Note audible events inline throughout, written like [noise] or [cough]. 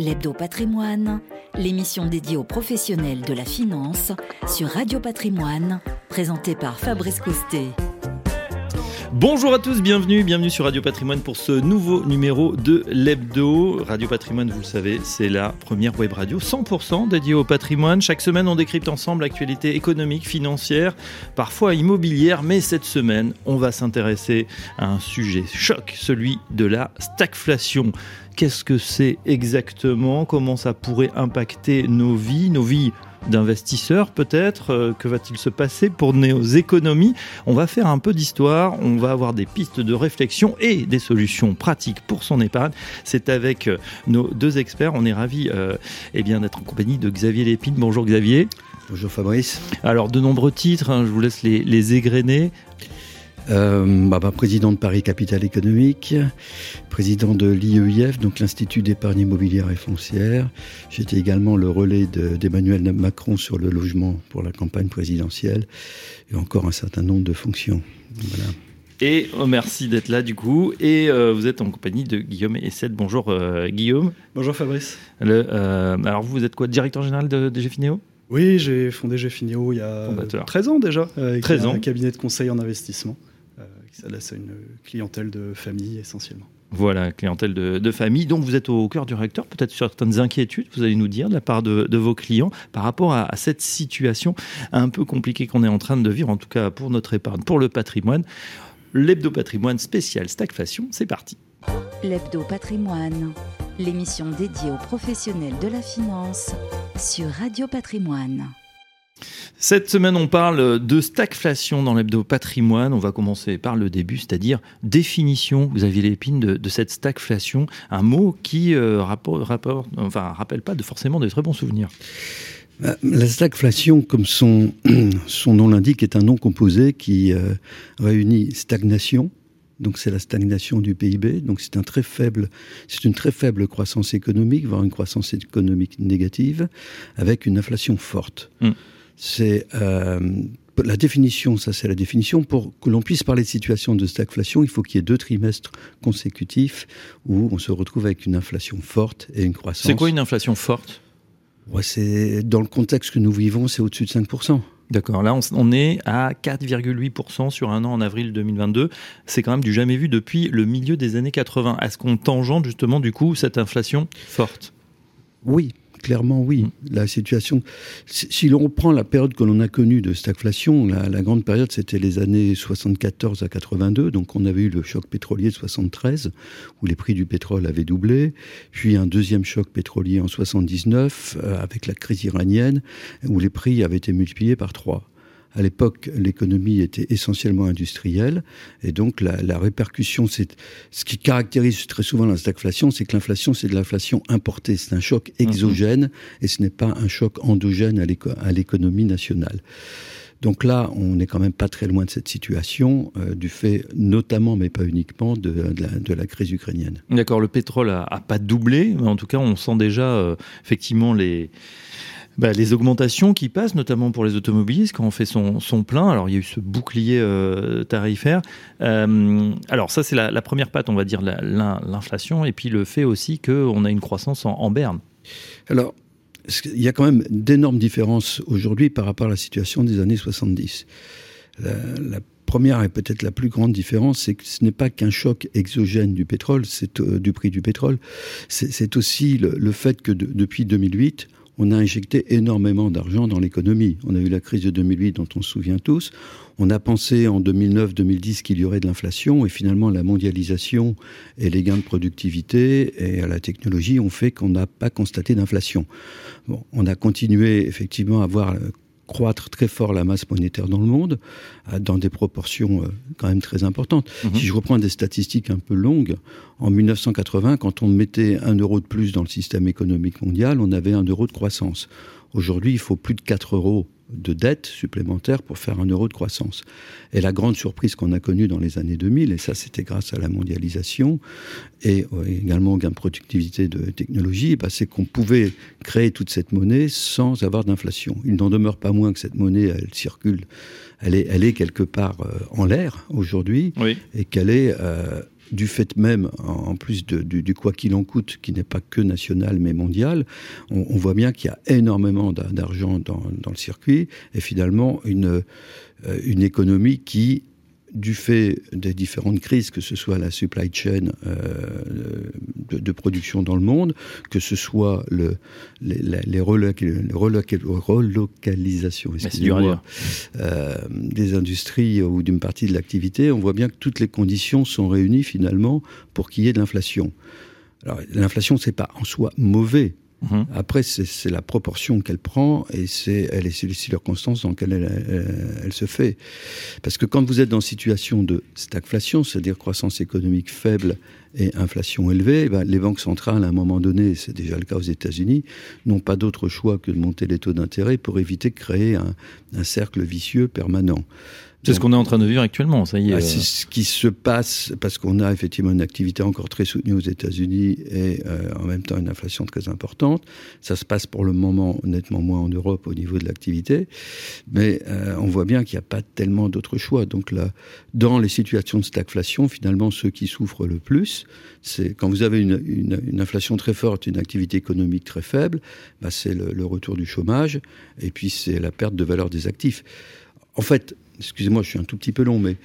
L'Hebdo Patrimoine, l'émission dédiée aux professionnels de la finance sur Radio Patrimoine, présentée par Fabrice Coustet. Bonjour à tous, bienvenue, bienvenue sur Radio Patrimoine pour ce nouveau numéro de l'Hebdo. Radio Patrimoine, vous le savez, c'est la première web radio 100% dédiée au patrimoine. Chaque semaine, on décrypte ensemble l'actualité économique, financière, parfois immobilière, mais cette semaine, on va s'intéresser à un sujet choc, celui de la stagflation. Qu'est-ce que c'est exactement? Comment ça pourrait impacter nos vies, nos vies d'investisseurs peut-être? Euh, Que va-t-il se passer pour nos économies? On va faire un peu d'histoire, on va avoir des pistes de réflexion et des solutions pratiques pour son épargne. C'est avec euh, nos deux experts. On est ravis euh, eh bien d'être en compagnie de Xavier Lépine. Bonjour Xavier. Bonjour Fabrice. Alors de nombreux titres, hein, je vous laisse les, les égrener. Euh, bah, bah, président de Paris Capital Économique, président de l'IEIF, donc l'Institut d'épargne immobilière et foncière. J'étais également le relais d'Emmanuel Macron sur le logement pour la campagne présidentielle et encore un certain nombre de fonctions. Voilà. Et oh, merci d'être là du coup. Et euh, vous êtes en compagnie de Guillaume Essed. Bonjour euh, Guillaume. Bonjour Fabrice. Le, euh, alors vous, vous êtes quoi Directeur général de, de GFINEO Oui, j'ai fondé GFINEO il y a Fondateur. 13 ans déjà. Avec 13 un ans. cabinet de conseil en investissement s'adresse à une clientèle de famille essentiellement. Voilà, clientèle de, de famille. Donc vous êtes au cœur du réacteur, peut-être sur certaines inquiétudes, vous allez nous dire de la part de, de vos clients par rapport à, à cette situation un peu compliquée qu'on est en train de vivre, en tout cas pour notre épargne, pour le patrimoine. L'hebdo patrimoine spécial stagflation, c'est parti. L'Hebdo Patrimoine, l'émission dédiée aux professionnels de la finance sur Radio Patrimoine. Cette semaine, on parle de stagflation dans l'hebdo patrimoine. On va commencer par le début, c'est-à-dire définition, vous aviez l'épine de, de cette stagflation, un mot qui euh, rapport, rapport, enfin, rappelle pas de forcément de très bons souvenirs. Euh, La stagflation, comme son, [clears throat] son nom l'indique, est un nom composé qui euh, réunit stagnation, donc c'est la stagnation du PIB, donc c'est un très faible, c'est une très faible croissance économique, voire une croissance économique négative, avec une inflation forte. Mm. C'est euh, la définition, ça c'est la définition. Pour que l'on puisse parler de situation de stagflation, il faut qu'il y ait deux trimestres consécutifs où on se retrouve avec une inflation forte et une croissance. C'est quoi une inflation forte? Ouais, c'est dans le contexte que nous vivons, c'est au-dessus de 5%. D'accord, là on, on est à 4,8% sur un an en avril 2022. C'est quand même du jamais vu depuis le milieu des années 80. Est-ce qu'on tangente justement du coup cette inflation forte? Oui, clairement oui. La situation, si, l'on reprend la période que l'on a connue de stagflation, la, la grande période c'était les années 74 à 82, donc on avait eu le choc pétrolier de 73 où les prix du pétrole avaient doublé, puis un deuxième choc pétrolier en 79 euh, avec la crise iranienne où les prix avaient été multipliés par trois. À l'époque, l'économie était essentiellement industrielle, et donc la, la répercussion, c'est ce qui caractérise très souvent la stagflation, c'est que l'inflation, c'est de l'inflation importée, c'est un choc exogène, et ce n'est pas un choc endogène à l'éco- à l'économie nationale. Donc là, on n'est quand même pas très loin de cette situation, euh, du fait notamment, mais pas uniquement, de, de, la, de la crise ukrainienne. D'accord, le pétrole a, a pas doublé, mais en tout cas on sent déjà euh, effectivement les... Bah, les augmentations qui passent, notamment pour les automobilistes, quand on fait son, son plein. Alors, il y a eu ce bouclier euh, tarifaire. Euh, alors, ça, c'est la, première patte, on va dire, la- l'in- l'inflation, et puis le fait aussi qu'on a une croissance en, berne. Alors, il y a quand même d'énormes différences aujourd'hui par rapport à la situation des années 70. La, première et peut-être la plus grande différence, c'est que ce n'est pas qu'un choc exogène du pétrole, c'est euh, du prix du pétrole, c'est aussi le, fait que de- depuis 2008, on a injecté énormément d'argent dans l'économie. On a eu la crise de 2008 dont on se souvient tous. On a pensé en 2009-2010 qu'il y aurait de l'inflation et finalement la mondialisation et les gains de productivité et la technologie ont fait qu'on n'a pas constaté d'inflation. Bon, on a continué effectivement à voir euh, croître très fort la masse monétaire dans le monde, euh, dans des proportions euh, quand même très importantes. Mhm. Si je reprends des statistiques un peu longues, en 1980, quand on mettait un euro de plus dans le système économique mondial, on avait un euro de croissance. Aujourd'hui, il faut plus de 4 euros de dette supplémentaire pour faire un euro de croissance. Et la grande surprise qu'on a connue dans les années 2000, et ça c'était grâce à la mondialisation et euh, également au gain de productivité de technologie, bah, c'est qu'on pouvait créer toute cette monnaie sans avoir d'inflation. Il n'en demeure pas moins que cette monnaie, elle circule, elle est, elle est quelque part euh, en l'air aujourd'hui Oui. et qu'elle est euh, du fait même, en plus du, quoi qu'il en coûte, qui n'est pas que national mais mondial, on, voit bien qu'il y a énormément d'argent dans, le circuit et finalement une, euh, une économie qui du fait des différentes crises, que ce soit la supply chain euh, de, production dans le monde, que ce soit le, les, les, relocalisations euh, des industries ou d'une partie de l'activité, on voit bien que toutes les conditions sont réunies finalement pour qu'il y ait de l'inflation. Alors l'inflation, c'est pas en soi mauvais, Mhm. Après, c'est la proportion qu'elle prend et c'est elle est les circonstances dans lesquelles elle, elle, se fait. Parce que quand vous êtes dans une situation de stagflation, c'est-à-dire croissance économique faible et inflation élevée, eh ben, les banques centrales, à un moment donné, c'est déjà le cas aux États-Unis, n'ont pas d'autre choix que de monter les taux d'intérêt pour éviter de créer un cercle vicieux permanent. C'est ce qu'on est en train de vivre actuellement, ça y est. Bah, c'est ce qui se passe parce qu'on a effectivement une activité encore très soutenue aux États-Unis et euh, en même temps une inflation très importante. Ça se passe pour le moment nettement moins en Europe au niveau de l'activité, mais euh, on voit bien qu'il n'y a pas tellement d'autres choix. Donc là, dans les situations de stagflation, finalement, ceux qui souffrent le plus, c'est quand vous avez une, inflation très forte, une activité économique très faible, bah, c'est le, le retour du chômage et puis c'est la perte de valeur des actifs. En fait, excusez-moi, je suis un tout petit peu long, mais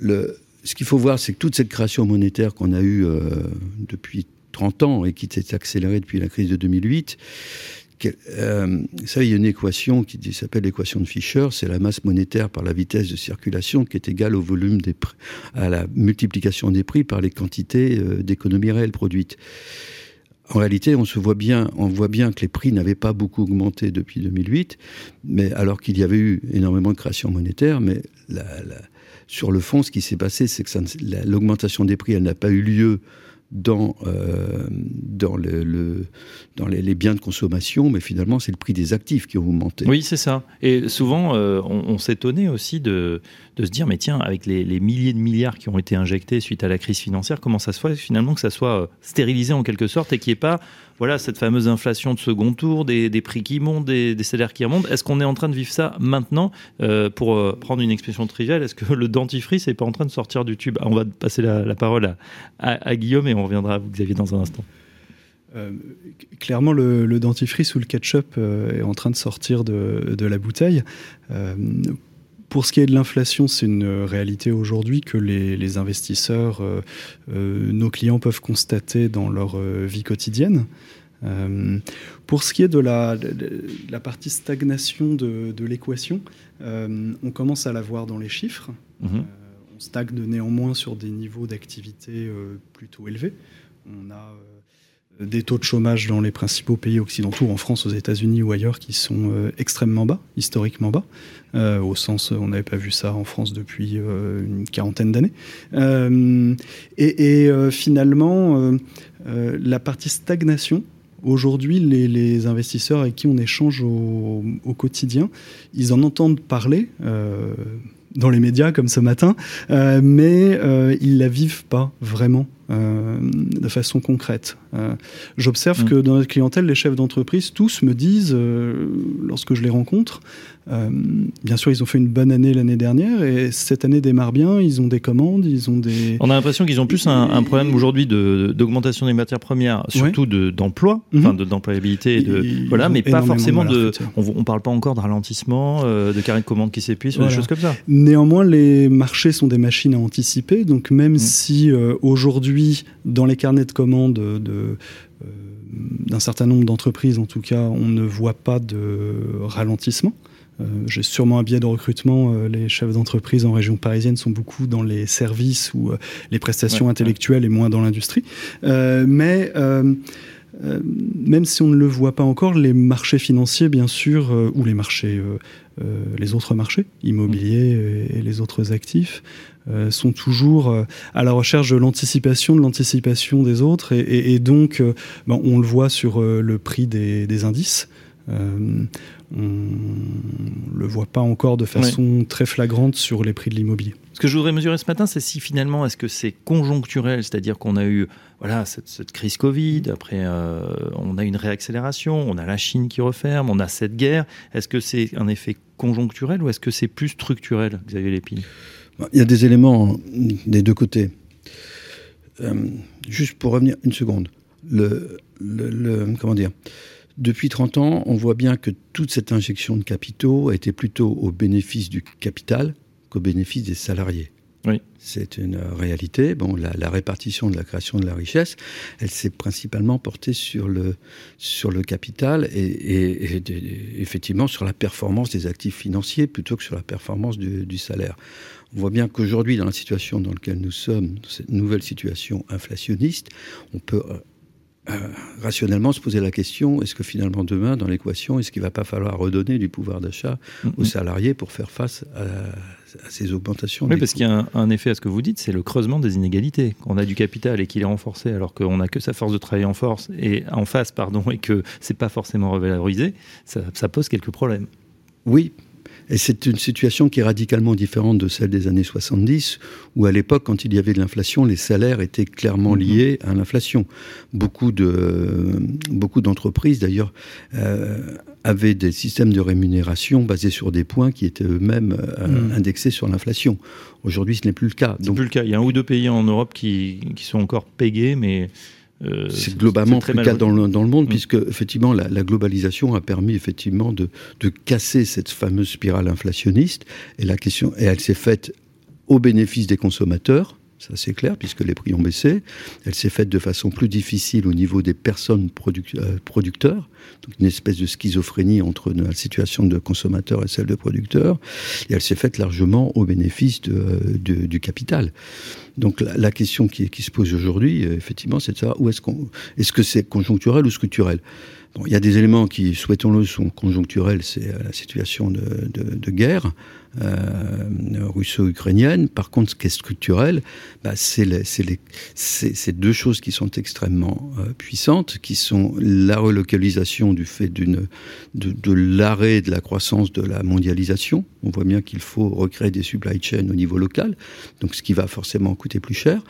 ce qu'il faut voir, c'est que toute cette création monétaire qu'on a eue euh, depuis 30 ans et qui s'est accélérée depuis la crise de 2008, euh, ça, il y a une équation qui s'appelle l'équation de Fischer, c'est la masse monétaire par la vitesse de circulation qui est égale au volume à la multiplication des prix par les quantités euh, d'économies réelles produites. En réalité, on voit bien, que les prix n'avaient pas beaucoup augmenté depuis 2008, mais alors qu'il y avait eu énormément de création monétaire, mais sur le fond, ce qui s'est passé, c'est que l'augmentation des prix, elle n'a pas eu lieu dans, euh, les, biens de consommation, mais finalement, c'est le prix des actifs qui ont augmenté. Oui, c'est ça. Et souvent, euh, on, on s'étonnait aussi de, de, se dire, mais tiens, avec les, milliers de milliards qui ont été injectés suite à la crise financière, comment ça se fait finalement que ça soit euh, stérilisé en quelque sorte et qu'il n'y ait pas voilà, cette fameuse inflation de second tour, des, prix qui montent, des, salaires qui remontent? Est-ce qu'on est en train de vivre ça maintenant? Euh, Pour euh, prendre une expression triviale, est-ce que [laughs] le dentifrice n'est pas en train de sortir du tube? On va passer la, parole à, Guillaume et on reviendra à vous, Xavier, dans un instant. Clairement, le, dentifrice ou le ketchup est en train de sortir de, la bouteille. Pour ce qui est de l'inflation, c'est une réalité aujourd'hui que les, les investisseurs, euh, nos clients peuvent constater dans leur vie quotidienne. pour ce qui est de la, de la partie stagnation de, de l'équation, on commence à la voir dans les chiffres. Mmh. on stagne néanmoins sur des niveaux d'activité plutôt élevés. On a des taux de chômage dans les principaux pays occidentaux, en France, aux États-Unis ou ailleurs, qui sont euh, extrêmement bas, historiquement bas, euh, au sens, on n'avait pas vu ça en France depuis euh, une quarantaine d'années. Et, finalement, la partie stagnation, aujourd'hui, les, investisseurs avec qui on échange au, au quotidien, ils en entendent parler dans les médias comme ce matin, mais ils la vivent pas vraiment euh, de façon concrète. Euh, J'observe mmh. que dans notre clientèle, les chefs d'entreprise, tous me disent, euh, lorsque je les rencontre, bien sûr, ils ont fait une bonne année l'année dernière et cette année démarre bien. Ils ont des commandes, ils ont des. On a l'impression qu'ils ont plus un, un problème aujourd'hui d'augmentation de, des matières premières, surtout ouais. d'emploi, de, mmh. enfin d'employabilité, de, de voilà, mais pas forcément de. On, on parle pas encore de ralentissement, de carré de commandes qui s'épuisent, voilà. des choses comme ça. Néanmoins, les marchés sont des machines à anticiper. Donc même mmh. si euh, aujourd'hui, dans les carnets de commandes de, de euh, d'un certain nombre d'entreprises, en tout cas, on ne voit pas de ralentissement. Euh, J'ai sûrement un biais de recrutement. Euh, les chefs d'entreprise en région parisienne sont beaucoup dans les services ou les prestations ouais, intellectuelles ouais. et moins dans l'industrie. Mais même si on ne le voit pas encore, les marchés financiers, bien sûr, ou les marchés, les autres marchés, immobiliers et, et les autres actifs, euh, sont toujours euh, à la recherche de l'anticipation, de l'anticipation des autres, et, et, et donc, euh, ben, on le voit sur le prix des, des indices. On le voit pas encore de façon ouais. très flagrante sur les prix de l'immobilier. Ce que je voudrais mesurer ce matin, c'est si finalement, est-ce que c'est conjoncturel, c'est-à-dire qu'on a eu voilà, cette, cette crise Covid, après on a une réaccélération, on a la Chine qui referme, on a cette guerre. Est-ce que c'est un effet conjoncturel ou est-ce que c'est plus structurel, Xavier Lépine? Il y a des éléments des deux côtés. juste pour revenir une seconde, le, le, comment dire? Depuis 30 ans, on voit bien que toute cette injection de capitaux a été plutôt au bénéfice du capital qu'au bénéfice des salariés. Oui. C'est une réalité. Bon, la, répartition de la création de la richesse, elle s'est principalement portée sur le, sur le capital et, effectivement sur la performance des actifs financiers plutôt que sur la performance du, du salaire. On voit bien qu'aujourd'hui, dans la situation dans laquelle nous sommes, dans cette nouvelle situation inflationniste, on peut euh, euh, rationnellement se poser la question est-ce que finalement demain, dans l'équation, est-ce qu'il ne va pas falloir redonner du pouvoir d'achat aux salariés pour faire face à, ces augmentations Oui, parce qu'il y a un, effet à ce que vous dites, c'est le creusement des inégalités. On a du capital et qu'il est renforcé, alors qu'on n'a que sa force de travail en force et en face, pardon, et que c'est pas forcément revalorisé, ça, ça pose quelques problèmes. Oui, et c'est une situation qui est radicalement différente de celle des années 70, où à l'époque, quand il y avait de l'inflation, les salaires étaient clairement mhm. liés à l'inflation. Beaucoup de beaucoup d'entreprises, d'ailleurs, euh, avaient des systèmes de rémunération basés sur des points qui étaient eux-mêmes euh, mhm. indexés sur l'inflation. Aujourd'hui, ce n'est plus le cas. C'est plus le cas. Il y a un ou deux pays en Europe qui, qui sont encore payés, mais euh, c'est globalement le cas dans le, dans le, monde, mm. puisque effectivement la, la, globalisation a permis effectivement de, de, casser cette fameuse spirale inflationniste, et la question, et elle s'est faite au bénéfice des consommateurs, ça c'est clair, puisque les prix ont baissé. Elle s'est faite de façon plus difficile au niveau des personnes euh, producteurs, donc une espèce de schizophrénie entre la situation de consommateur et celle de producteur. Et elle s'est faite largement au bénéfice de, du capital. Donc la, question qui, se pose aujourd'hui, euh, effectivement, c'est de savoir où est-ce qu'on, est-ce que c'est conjoncturel ou structurel? Il y a des éléments qui, souhaitons-le, sont conjoncturels, c'est euh, la situation de, guerre euh, russo-ukrainienne. Par contre, ce qui est structurel, bah, c'est ces deux choses qui sont extrêmement euh, puissantes, qui sont la relocalisation du fait de, l'arrêt de la croissance de la mondialisation. On voit bien qu'il faut recréer des supply chains au niveau local, donc ce qui va forcément coûter plus cher.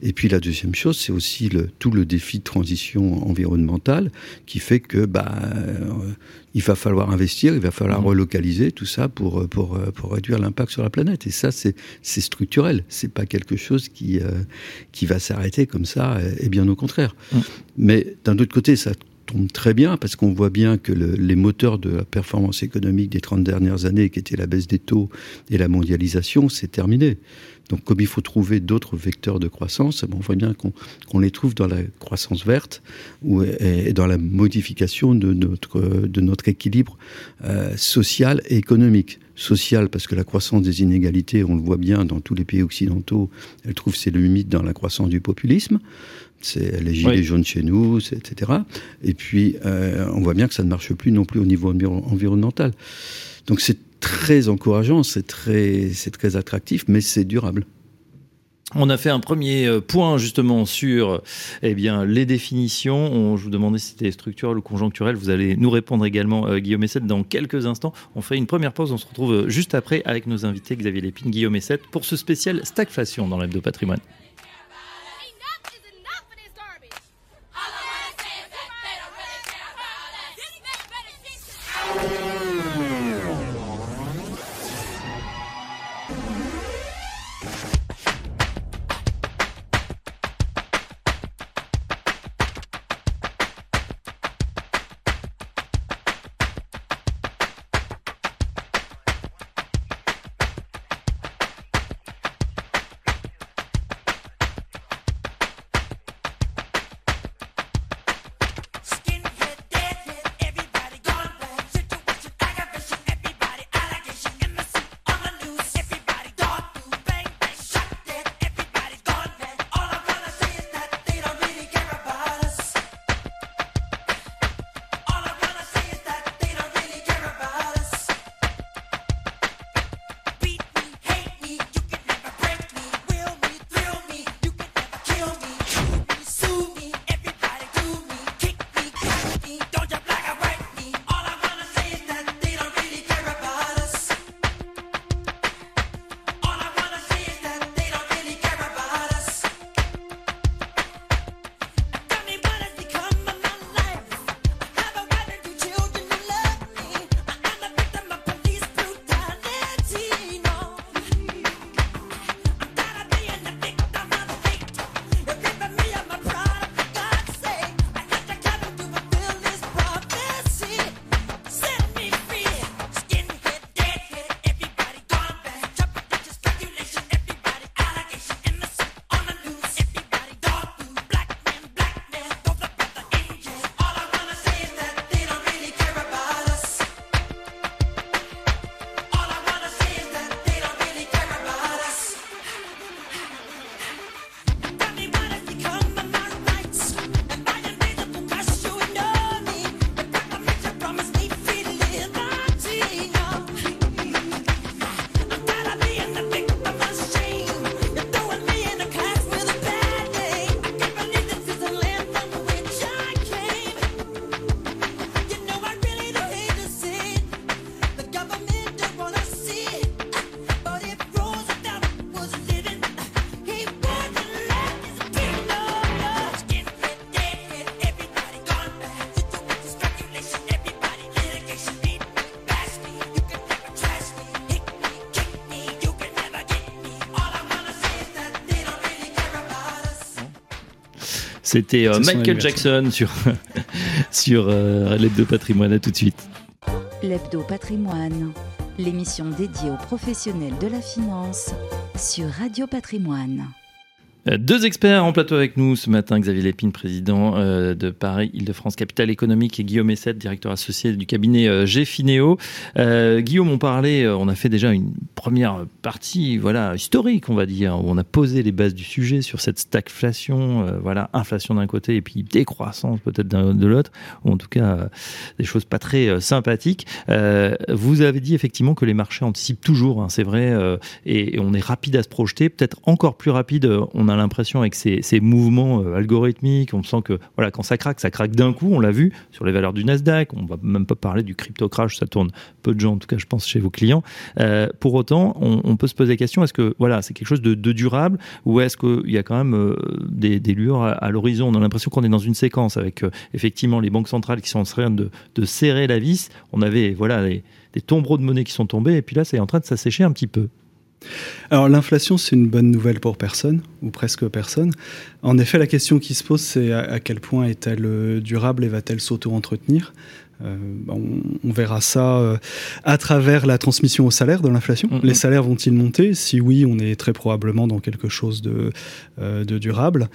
Et puis la deuxième chose, c'est aussi tout le défi de transition environnementale qui fait que que bah, euh, il va falloir investir, il va falloir mmh. relocaliser tout ça pour, euh, pour, euh, pour réduire l'impact sur la planète. Et ça, c'est structurel. C'est pas quelque chose qui, qui va s'arrêter comme ça, et bien au contraire. Mmh. Mais d'un autre côté, ça tombe très bien parce qu'on voit bien que les moteurs de la performance économique des 30 dernières années, qui étaient la baisse des taux et la mondialisation, c'est terminé. Donc, comme il faut trouver d'autres vecteurs de croissance, on voit bien qu'on les trouve dans la croissance verte ou, et dans la modification de notre, de notre équilibre euh, social et économique. Social, parce que la croissance des inégalités, on le voit bien dans tous les pays occidentaux, elle trouve ses limites dans la croissance du populisme. C'est les gilets jaunes chez nous, etc. Et puis, euh, on voit bien que ça ne marche plus non plus au niveau environnemental. Donc, c'est très encourageant, c'est très, très attractif, mais c'est durable. On a fait un premier euh, point justement sur eh bien, les définitions. On, je vous demandais si c'était structurel ou conjoncturel. Vous allez nous répondre également, euh, Guillaume Essette, dans quelques instants. On fait une première pause. On se retrouve euh, juste après avec nos invités Xavier Lépine, Guillaume Essette, pour ce spécial stagflation dans l'hebdo patrimoine. C'était Michael Jackson sur, [laughs] sur l'hebdo patrimoine. À tout de suite. L'hebdo patrimoine, l'émission dédiée aux professionnels de la finance sur Radio Patrimoine. Euh, deux experts en plateau avec nous ce matin, Xavier Lépine, président euh, de Paris Île-de-France Capital Économique et Guillaume Essette, directeur associé du cabinet euh, Gfineo. Guillaume, on parlait, on a fait déjà une première partie voilà, historique, on va dire, où on a posé les bases du sujet sur cette stagflation, voilà, inflation d'un côté et puis décroissance peut-être de l'autre, ou en tout cas des choses pas très sympathiques. vous avez dit effectivement que les marchés anticipent toujours, hein, c'est vrai, et, et, on est rapide à se projeter, peut-être encore plus rapide. On a a l'impression avec ces, mouvements euh, algorithmiques, on sent que voilà, quand ça craque, ça craque d'un coup. On l'a vu sur les valeurs du Nasdaq. On va même pas parler du crypto crash, ça tourne peu de gens, en tout cas, je pense, chez vos clients. Euh, pour autant, on, peut se poser la question est-ce que voilà, c'est quelque chose de, durable ou est-ce qu'il y a quand même euh, des, lueurs à, l'horizon? On a l'impression qu'on est dans une séquence avec effectivement les banques centrales qui sont en train de, serrer la vis. On avait voilà des tombereaux de monnaie qui sont tombés et puis là, c'est en train de s'assécher un petit peu. Alors l'inflation, c'est une bonne nouvelle pour personne, ou presque personne. En effet, la question qui se pose, c'est à, quel point est-elle euh, durable et va-t-elle s'auto-entretenir? Euh, on, verra ça euh, à travers la transmission au salaire de l'inflation. Mm-hmm. Les salaires vont-ils monter? Si oui, on est très probablement dans quelque chose de, de durable.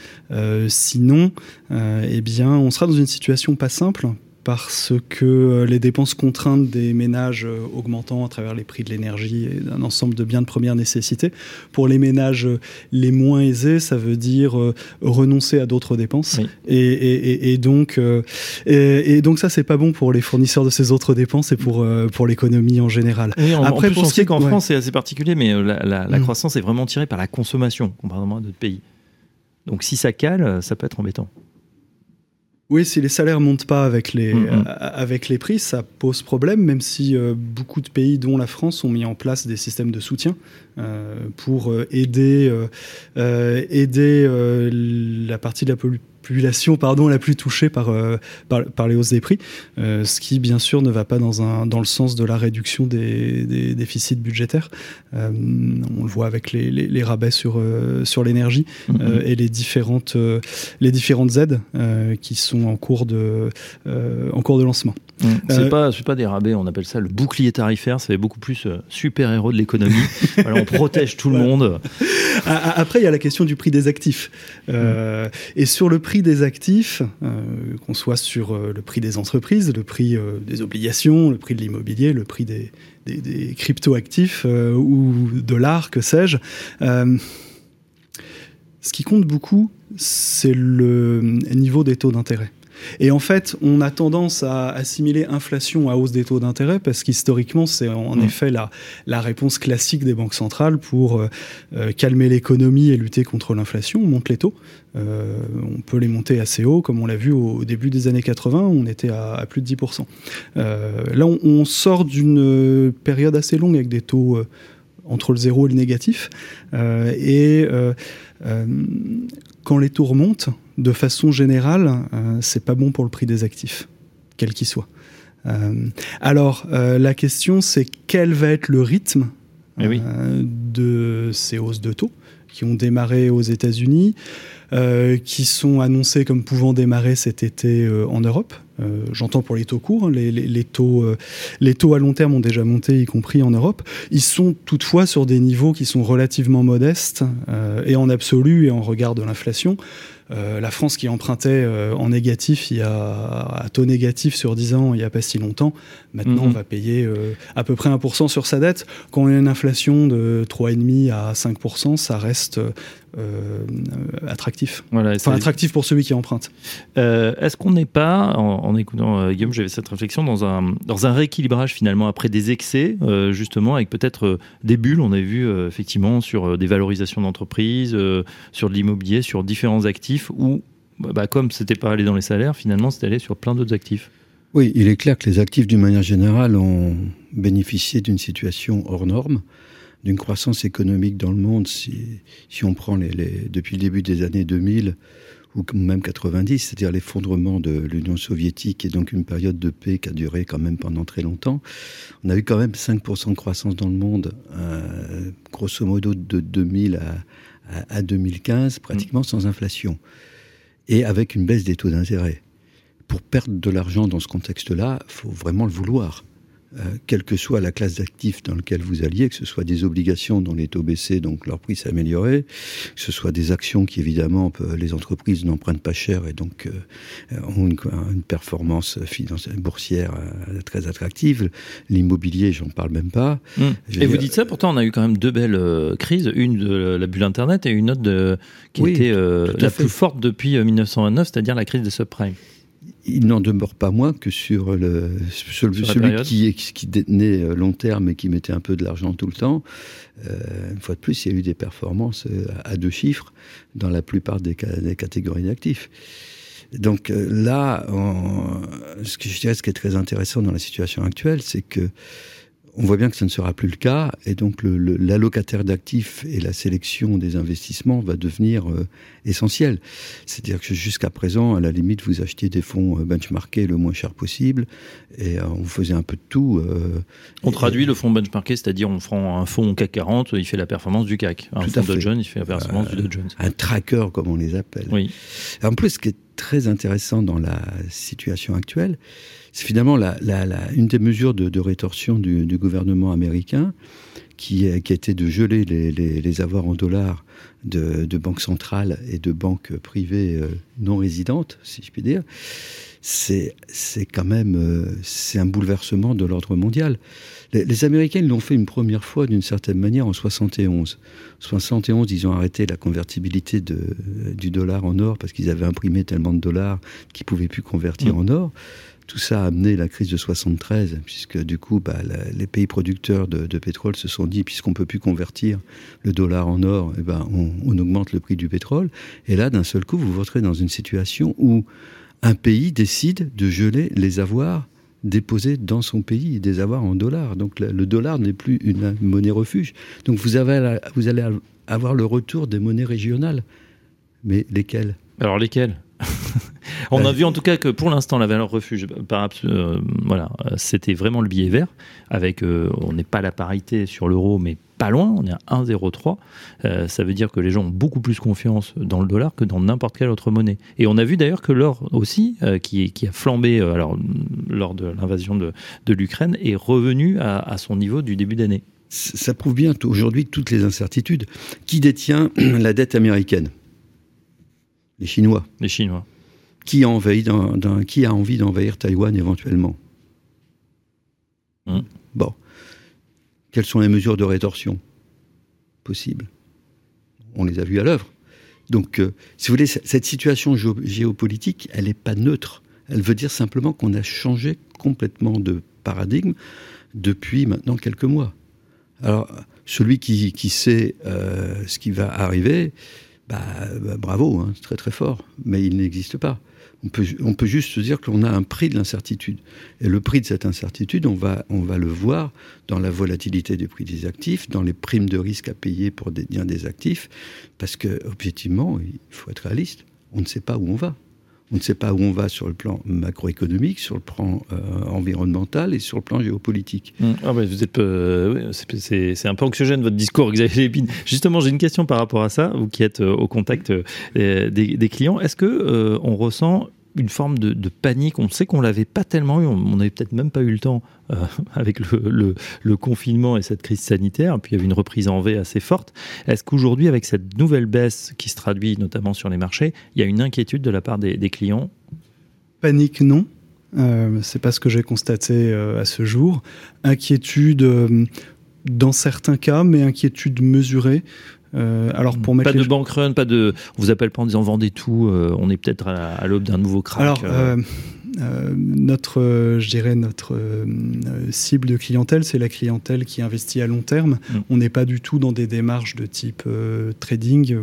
sinon, eh bien, on sera dans une situation pas simple parce que euh, les dépenses contraintes des ménages euh, augmentant à travers les prix de l'énergie et d'un ensemble de biens de première nécessité. Pour les ménages euh, les moins aisés, ça veut dire renoncer à d'autres dépenses. Et, donc, et, donc ça, c'est pas bon pour les fournisseurs de ces autres dépenses et pour, pour l'économie en général. Après, pour ce qu'en France, c'est assez particulier, mais la, mm. croissance est vraiment tirée par la consommation, comparément à d'autres pays. Donc si ça cale, ça peut être embêtant. Oui, si les salaires montent pas avec les, mm, mm. avec les prix, ça pose problème, même si euh, beaucoup de pays, dont la France, ont mis en place des systèmes de soutien euh, pour euh, aider, aider la partie de la population pardon, la plus touchée par, euh, par, les hausses des prix, euh, ce qui bien sûr ne va pas dans, un, dans le sens de la réduction des, déficits budgétaires. Euh, on le voit avec les, les, rabais sur, sur l'énergie mm-hmm. et les différentes, les différentes aides qui sont en cours de, en cours de lancement. Mm. C'est pas, pas des rabais, on appelle ça le bouclier tarifaire, ça fait beaucoup plus super-héros de l'économie. [laughs] on protège tout le monde. Après, il y a la question du prix des actifs. Mm. Et sur le prix des actifs, euh, qu'on soit sur euh, le prix des entreprises, le prix euh, des obligations, le prix de l'immobilier, le prix des, des, crypto-actifs ou de l'art, que sais-je. ce qui compte beaucoup, c'est le niveau des taux d'intérêt. Et en fait, on a tendance à assimiler inflation à hausse des taux d'intérêt parce qu'historiquement, c'est en mmh. effet la, la, réponse classique des banques centrales pour euh, euh, calmer l'économie et lutter contre l'inflation. On monte les taux. Euh, on peut les monter assez haut, comme on l'a vu au, début des années 80, on était à, plus de 10%. là, on, on sort d'une période assez longue avec des taux entre le zéro et le négatif. et quand les taux remontent, de façon générale, euh, c'est pas bon pour le prix des actifs, quel qu'il soit. Euh, alors, euh, la question, c'est quel va être le rythme eh de ces hausses de taux qui ont démarré aux États-Unis, qui sont annoncées comme pouvant démarrer cet été en Europe. J'entends pour les taux courts, hein, les, taux, les taux à long terme ont déjà monté, y compris en Europe. Ils sont toutefois sur des niveaux qui sont relativement modestes, et en absolu et en regard de l'inflation. Euh, la France qui empruntait euh, en négatif, il y a à taux négatif sur 10 ans, il n'y a pas si longtemps. Maintenant, on mhm. va payer euh, à peu près 1% sur sa dette. Quand on a une inflation de 3,5% à 5%, ça reste attractif. Voilà, enfin, attractif pour celui qui emprunte. Est-ce qu'on n'est pas, en, écoutant Guillaume, j'avais cette réflexion, dans un, dans un rééquilibrage finalement après des excès, justement, avec peut-être des bulles, on a vu effectivement sur des valorisations d'entreprises, sur de l'immobilier, sur différents actifs ou bah, bah, comme c'était pas allé dans les salaires, finalement, c'était allé sur plein d'autres actifs? Oui, il est clair que les actifs, d'une manière générale, ont bénéficié d'une situation hors norme, d'une croissance économique dans le monde. Si, si on prend les, depuis le début des années 2000 ou même 90, c'est-à-dire l'effondrement de l'Union soviétique et donc une période de paix qui a duré quand même pendant très longtemps, on a eu quand même 5% de croissance dans le monde, euh, grosso modo de 2000 à, à, 2015, pratiquement sans inflation. et avec une baisse des taux d'intérêt. Pour perdre de l'argent dans ce contexte-là, il faut vraiment le vouloir. Euh, quelle que soit la classe d'actifs dans laquelle vous alliez, que ce soit des obligations dont les taux baissaient, donc leur prix s'améliorait, que ce soit des actions qui évidemment les entreprises n'empruntent pas cher et donc euh, ont une, performance financière boursière euh, très attractive. L'immobilier, j'en parle même pas. Mmh. Et vous dites ça, pourtant on a eu quand même deux belles crises, une de la bulle Internet et une autre de, qui était la plus forte depuis 1929, c'est-à-dire la crise des subprimes il n'en demeure pas moins que sur, le, celui qui, qui, détenait euh, long terme et qui mettait un peu de l'argent tout le temps, euh, une fois de plus, il y a eu des performances euh, à deux chiffres dans la plupart des, catégories d'actifs. Donc là, ce que je dirais, ce qui est très intéressant dans la situation actuelle, c'est que on voit bien que ça ne sera plus le cas, et donc l'allocataire d'actifs et la sélection des investissements va devenir euh, essentiel. C'est-à-dire que jusqu'à présent, à la limite, vous achetiez des fonds euh, benchmarkés le moins cher possible, et euh, on faisait un peu de tout. on traduit le fonds benchmarké, c'est-à-dire on prend un fonds CAC 40, il fait la performance du CAC. Un fonds Dow Jones, il fait la performance du Dow Jones. Un tracker, comme on les appelle. Oui. En plus, ce qui est très intéressant dans la situation actuelle, c'est finalement la, une des mesures de, rétorsion du, gouvernement américain qui, qui, a été de geler les, avoirs en dollars de, banques centrales et de banques privées euh, non résidentes, si je puis dire. C'est quand même euh, c'est un bouleversement de l'ordre mondial. Les, Américains l'ont fait une première fois d'une certaine manière en 71. En 71, ils ont arrêté la convertibilité de, du dollar en or parce qu'ils avaient imprimé tellement de dollars qu'ils pouvaient plus convertir mmh. en or. Tout ça a amené la crise de 73, puisque du coup, bah, les pays producteurs de, pétrole se sont dit, puisqu'on peut plus convertir le dollar en or, eh ben, on, augmente le prix du pétrole. Et là, d'un seul coup, vous vous dans une situation où un pays décide de geler les avoirs déposés dans son pays, des avoirs en dollars. Donc le, dollar n'est plus une monnaie refuge. Donc vous, avez, vous allez avoir le retour des monnaies régionales. Mais lesquelles? Alors lesquelles? [laughs] on a vu en tout cas que pour l'instant la valeur refuge, par, euh, voilà, c'était vraiment le billet vert. Avec, euh, on n'est pas à la parité sur l'euro, mais pas loin, on est à 1,03. Euh, ça veut dire que les gens ont beaucoup plus confiance dans le dollar que dans n'importe quelle autre monnaie. Et on a vu d'ailleurs que l'or aussi, qui, a flambé alors, lors de l'invasion de, l'Ukraine, est revenu à, à son niveau du début d'année. Ça prouve bien aujourd'hui toutes les incertitudes. Qui détient [clears throat] la dette américaine? Les Chinois. Les Chinois qui a, qui a envie d'envahir Taïwan éventuellement hmm. Bon. Quelles sont les mesures de rétorsion possibles? On les a vues à l'œuvre. Donc, euh, si vous voulez, cette situation géopolitique, elle n'est pas neutre. Elle veut dire simplement qu'on a changé complètement de paradigme depuis maintenant quelques mois. Alors, celui qui, sait euh, ce qui va arriver, bah, bah bravo, hein, c'est très très fort, mais il n'existe pas. On peut, juste se dire qu'on a un prix de l'incertitude. Et le prix de cette incertitude, on va, le voir dans la volatilité du prix des actifs, dans les primes de risque à payer pour détenir des actifs, parce que, objectivement, il faut être réaliste. On ne sait pas où on va. On ne sait pas où on va sur le plan macroéconomique, sur le plan euh, environnemental et sur le plan géopolitique. Mmh. Ah vous êtes, euh, c'est un peu anxiogène votre discours, [laughs] Xavier Lépine. Justement, j'ai une question par rapport à ça, vous qui êtes euh, au contact des, des, clients. Est-ce que on ressent une forme de, panique. On sait qu'on l'avait pas tellement eu, on n'avait peut-être même pas eu le temps euh, [laughs] avec le, confinement et cette crise sanitaire. Puis il y avait une reprise en V assez forte. Est-ce qu'aujourd'hui, avec cette nouvelle baisse qui se traduit notamment sur les marchés, il y a une inquiétude de la part des, clients? Panique, non. Euh, c'est pas ce que j'ai constaté euh, à ce jour. Inquiétude euh, dans certains cas, mais inquiétude mesurée. Euh, alors pour mettre pas de bank run, pas de, on vous appelle pas en disant vendez tout, euh, on est peut-être à, l'aube d'un nouveau crack. Alors, euh. Euh, notre, euh, je dirais, notre euh, cible de clientèle, c'est la clientèle qui investit à long terme. Mm. On n'est pas du tout dans des démarches de type trading,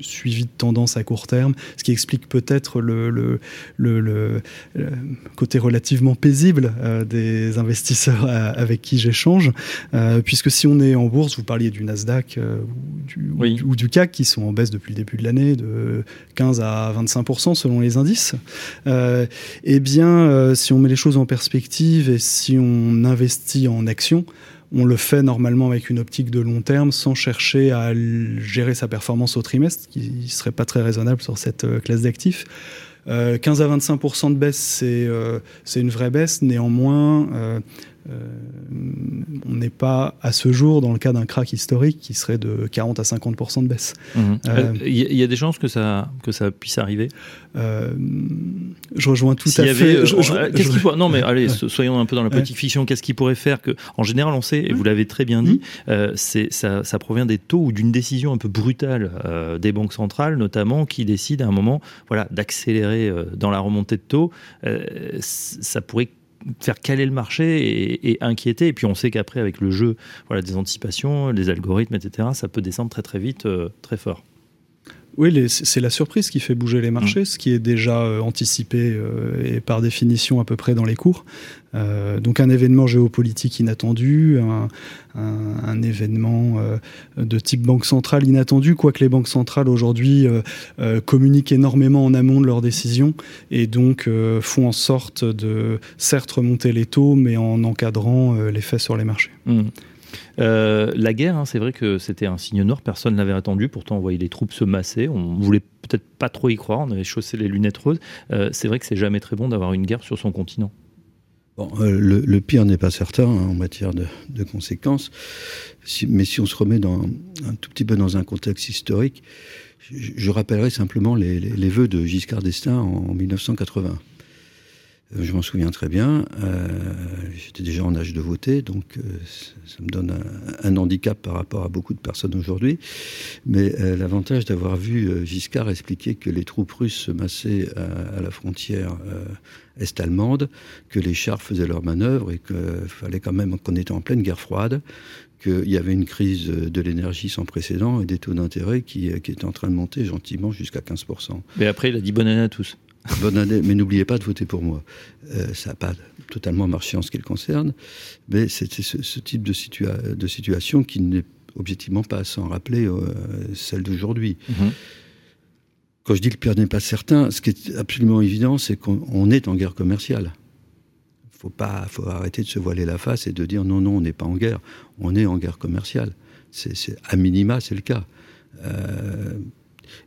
suivi de tendance à court terme, ce qui explique peut-être le, le, le, côté relativement paisible des investisseurs avec qui j'échange. puisque si on est en bourse, vous parliez du Nasdaq ou du, ou, du, CAC qui sont en baisse depuis le début de l'année de 15 à 25% selon les indices. et bien, euh, si on met les choses en perspective et si on investit en action, on le fait normalement avec une optique de long terme sans chercher à gérer sa performance au trimestre, qui serait pas très raisonnable sur cette classe d'actifs. 15 à 25% de baisse, c'est une vraie baisse. Néanmoins, euh, on n'est pas à ce jour dans le cas d'un crack historique qui serait de 40 à 50% de baisse. Mhm. Il euh, euh, y, a des chances que ça, que ça puisse arriver? Je rejoins tout à fait. non, mais allez, soyons un peu dans la petite fiction. Qu'est-ce qui pourrait faire que, en général, on sait, et vous l'avez très bien dit, ça, ça, provient des taux ou d'une décision un peu brutale des banques centrales, notamment, qui décident à un moment, voilà, d'accélérer dans la remontée de taux. ça pourrait faire caler le marché et, inquiéter. Et puis on sait qu'après, avec le jeu voilà, des anticipations, des algorithmes, etc., ça peut descendre très très vite, euh, très fort. Oui, c'est la surprise qui fait bouger les marchés, mmh. ce qui est déjà euh, anticipé euh, et par définition à peu près dans les cours. Euh, donc un événement géopolitique inattendu, un, événement de type banque centrale inattendu, quoique les banques centrales aujourd'hui communiquent énormément en amont de leurs décisions et donc font en sorte de certes remonter les taux, mais en encadrant l'effet sur les marchés. Mmh. Euh, la guerre, hein, c'est vrai que c'était un signe noir, personne ne l'avait attendu, pourtant on voyait les troupes se masser, on voulait peut-être pas trop y croire, on avait chaussé les lunettes roses. Euh, c'est vrai que c'est jamais très bon d'avoir une guerre sur son continent. Bon, euh, le, pire n'est pas certain hein, en matière de, conséquences, mais si on se remet un tout petit peu dans un contexte historique, je, rappellerai simplement les, vœux de Giscard d'Estaing en 1980. Euh, je m'en souviens très bien. Euh, j'étais déjà en âge de voter, donc euh, ça me donne un, handicap par rapport à beaucoup de personnes aujourd'hui. Mais l'avantage d'avoir vu Giscard expliquer que les troupes russes se massaient à, la frontière est-allemande, que les chars faisaient leurs manœuvres et qu'il fallait quand même qu'on était en pleine guerre froide, qu'il y avait une crise de l'énergie sans précédent et des taux d'intérêt qui, qui étaient en train de monter gentiment jusqu'à 15%. Mais après, il a dit bonne année à tous. Bonne année, mais n'oubliez pas de voter pour moi. Euh, ça n'a pas totalement marché en ce qui le concerne, mais c'est ce, type de, de, situation qui n'est objectivement pas sans rappeler euh, celle d'aujourd'hui. Mhm. Quand je dis que le pire n'est pas certain, ce qui est absolument évident, c'est qu'on est en guerre commerciale. Il faut pas, faut arrêter de se voiler la face et de dire non, non, on n'est pas en guerre. On est en guerre commerciale. C'est à minima, c'est le cas. Euh,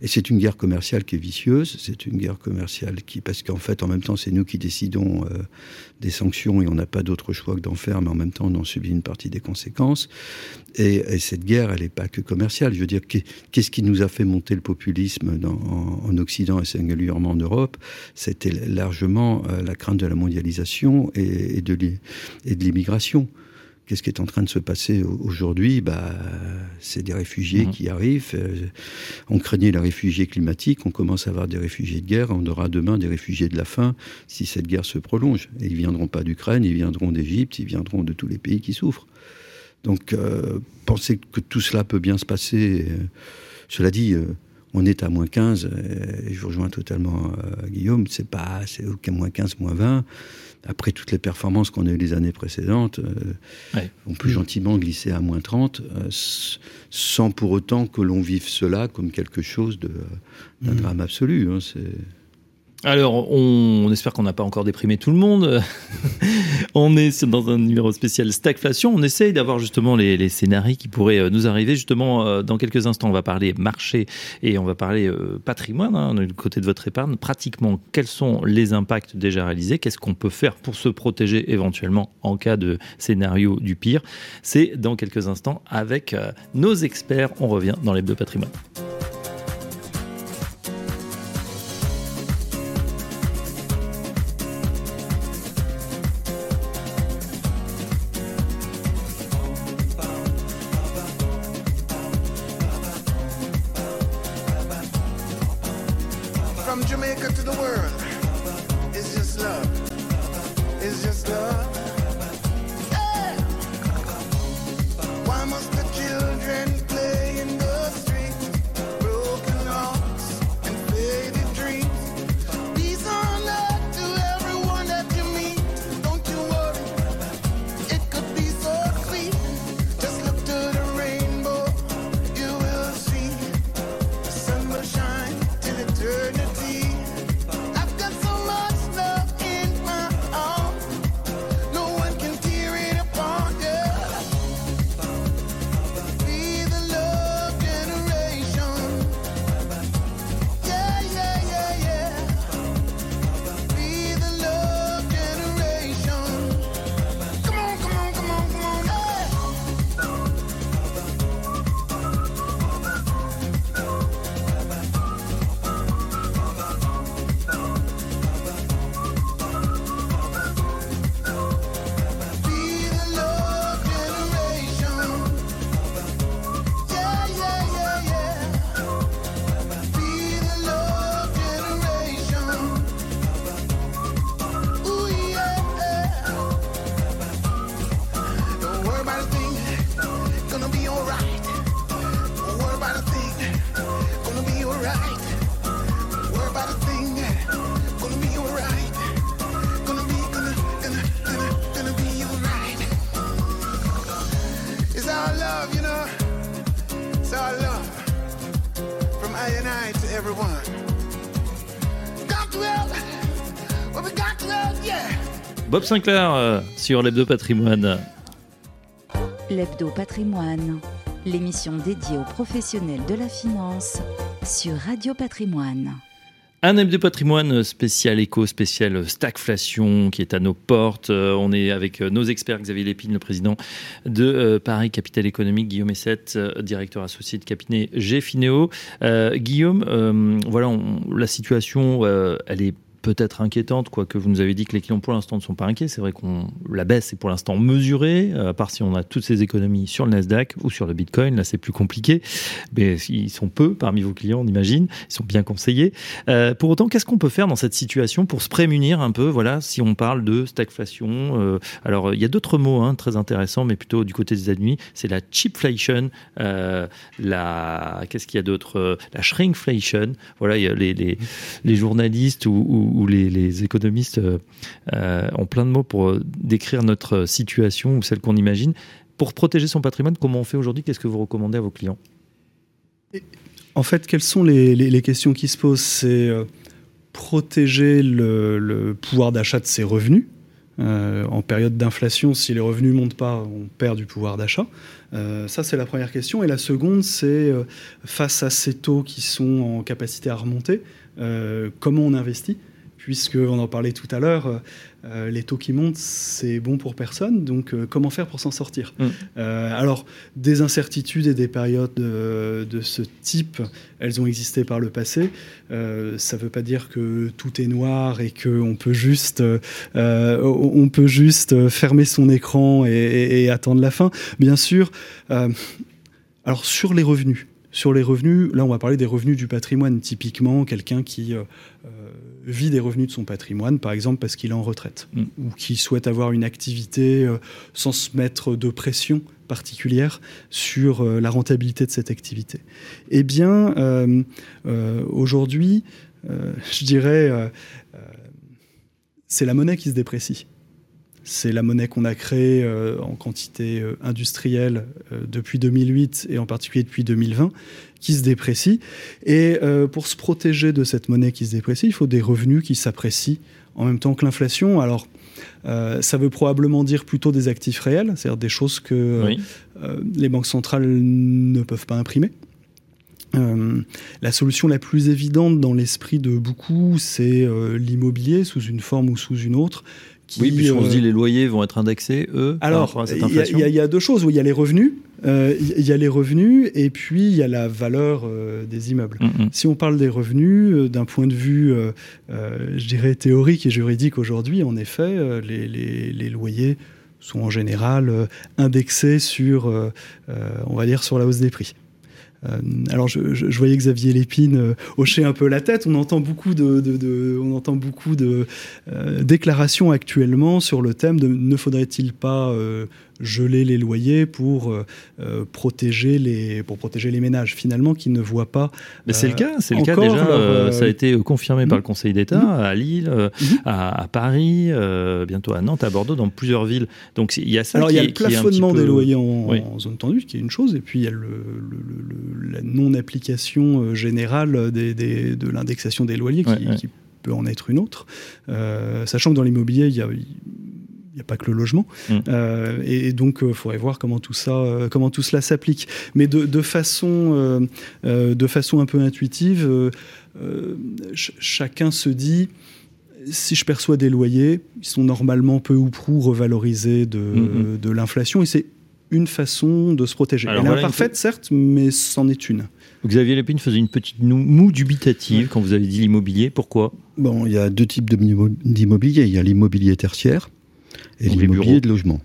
et c'est une guerre commerciale qui est vicieuse, c'est une guerre commerciale qui, parce qu'en fait, en même temps, c'est nous qui décidons euh, des sanctions et on n'a pas d'autre choix que d'en faire, mais en même temps, on en subit une partie des conséquences. Et, cette guerre, elle n'est pas que commerciale. Je veux dire, qu'est-ce qui nous a fait monter le populisme en, Occident et singulièrement en Europe? C'était largement euh, la crainte de la mondialisation et, et de l'immigration. Qu'est-ce qui est en train de se passer aujourd'hui bah, C'est des réfugiés mhm. qui arrivent. Euh, on craignait les réfugiés climatiques, on commence à avoir des réfugiés de guerre, on aura demain des réfugiés de la faim si cette guerre se prolonge. Et ils viendront pas d'Ukraine, ils viendront d'Égypte, ils viendront de tous les pays qui souffrent. Donc, euh, penser que tout cela peut bien se passer, euh, cela dit, on est à moins 15, et je rejoins totalement Guillaume, c'est pas, c'est aucun moins 15, moins 20 après toutes les performances qu'on a eues les années précédentes, euh, on peut gentiment glisser à moins 30, euh, sans pour autant que l'on vive cela comme quelque chose d'un mm. drame absolu. Hein, alors, on, espère qu'on n'a pas encore déprimé tout le monde. [laughs] on est dans un numéro spécial stagflation. On essaye d'avoir justement les, scénarios qui pourraient euh, nous arriver. Justement, euh, dans quelques instants, on va parler marché et on va parler euh, patrimoine, hein, du côté de votre épargne. Pratiquement, quels sont les impacts déjà réalisés? Qu'est-ce qu'on peut faire pour se protéger éventuellement en cas de scénario du pire? C'est dans quelques instants avec nos experts. On revient dans l'hebdo patrimoine. Bob Sinclair euh, sur l'Hebdo Patrimoine. L'Hebdo Patrimoine, l'émission dédiée aux professionnels de la finance sur Radio Patrimoine. Un hebdo patrimoine spécial éco, spécial stagflation qui est à nos portes. Euh, on est avec euh, nos experts, Xavier Lépine, le président de euh, Paris Capital Économique, Guillaume Essette, directeur associé de cabinet Gfineo. Guillaume, voilà, la situation, elle est peut-être inquiétante, quoique vous nous avez dit que les clients pour l'instant ne sont pas inquiets. C'est vrai qu'on la baisse est pour l'instant mesurée, euh, à part si on a toutes ces économies sur le Nasdaq ou sur le Bitcoin. Là, c'est plus compliqué, mais ils sont peu parmi vos clients, on imagine. Ils sont bien conseillés. Euh, pour autant, qu'est-ce qu'on peut faire dans cette situation pour se prémunir un peu? Voilà, si on parle de stagflation. Euh, alors, il y a d'autres mots hein, très intéressants, mais plutôt du côté des États-Unis. C'est la cheapflation, la qu'est-ce qu'il y a d'autre? La shrinkflation. Voilà, il y a les journalistes ou où les, économistes euh, euh, ont plein de mots pour euh, décrire notre situation ou celle qu'on imagine. Pour protéger son patrimoine, comment on fait aujourd'hui? Qu'est-ce que vous recommandez à vos clients? En fait, quelles sont les, questions qui se posent? C'est protéger le, pouvoir d'achat de ses revenus. en période d'inflation, si les revenus ne montent pas, on perd du pouvoir d'achat. ça, c'est la première question. Et la seconde, c'est face à ces taux qui sont en capacité à remonter, comment on investit? Puisque on en parlait tout à l'heure, euh, euh, les taux qui montent, c'est bon pour personne. Donc, euh, comment faire pour s'en sortir? Mm. Alors, des incertitudes et des périodes de, ce type, elles ont existé par le passé. ça ne veut pas dire que tout est noir et qu'on peut juste, on peut juste fermer son écran et, et, attendre la fin. Bien sûr. alors, sur les revenus. Sur les revenus, là, on va parler des revenus du patrimoine. Typiquement, quelqu'un qui vit des revenus de son patrimoine, par exemple parce qu'il est en retraite, mm. ou qui souhaite avoir une activité euh, sans se mettre de pression particulière sur euh, la rentabilité de cette activité. Eh bien, euh, aujourd'hui, je dirais, c'est la monnaie qui se déprécie. C'est la monnaie qu'on a créée en quantité industrielle depuis 2008 et en particulier depuis 2020 qui se déprécie. Et pour se protéger de cette monnaie qui se déprécie, il faut des revenus qui s'apprécient en même temps que l'inflation. Alors, ça veut probablement dire plutôt des actifs réels, c'est-à-dire des choses que les banques centrales ne peuvent pas imprimer. la solution la plus évidente dans l'esprit de beaucoup, c'est l'immobilier sous une forme ou sous une autre, oui, puisqu'on se dit euh, les loyers vont être indexés, eux, Alors, il y, a deux choses. Il y a les revenus, euh, il y a les revenus et puis il y a la valeur euh, des immeubles. Mm, mm. Si on parle des revenus, d'un point de vue, je dirais, théorique et juridique aujourd'hui, en effet, les, les, loyers sont en général indexés sur, on va dire, sur la hausse des prix. Euh, alors je, voyais Xavier Lépine euh, hocher un peu la tête. On entend beaucoup de, on entend beaucoup de euh, déclarations actuellement sur le thème de ne faudrait-il pas geler les loyers pour euh, euh, protéger les pour protéger les ménages finalement qui ne voient pas. Mais c'est le euh, cas, c'est le cas déjà. ça a été confirmé par le Conseil d'État mhm. à Lille, mhm. à, Paris, bientôt à Nantes, à Bordeaux, dans plusieurs villes. Donc il y a ça. Alors il y a le plafonnement des loyers en, zone tendue qui est une chose, et puis il y a le, la non application générale des, de l'indexation des loyers qui, peut en être une autre. sachant que dans l'immobilier, il y a n'y a pas que le logement. Mm. Euh, et, donc, il euh, faudrait voir comment tout, ça, euh, comment tout cela s'applique. Mais de, de façon, de façon un peu intuitive, chacun se dit si je perçois des loyers, ils sont normalement peu ou prou revalorisés de, mm, mm. de l'inflation. Et c'est une façon de se protéger. Elle est imparfaite, certes, mais c'en est une. Xavier Lépine faisait une petite moue dubitative quand vous avez dit l'immobilier. Pourquoi? Bon, il y a deux types d'immobilier. Il y a l'immobilier tertiaire et l'immobilier de logement.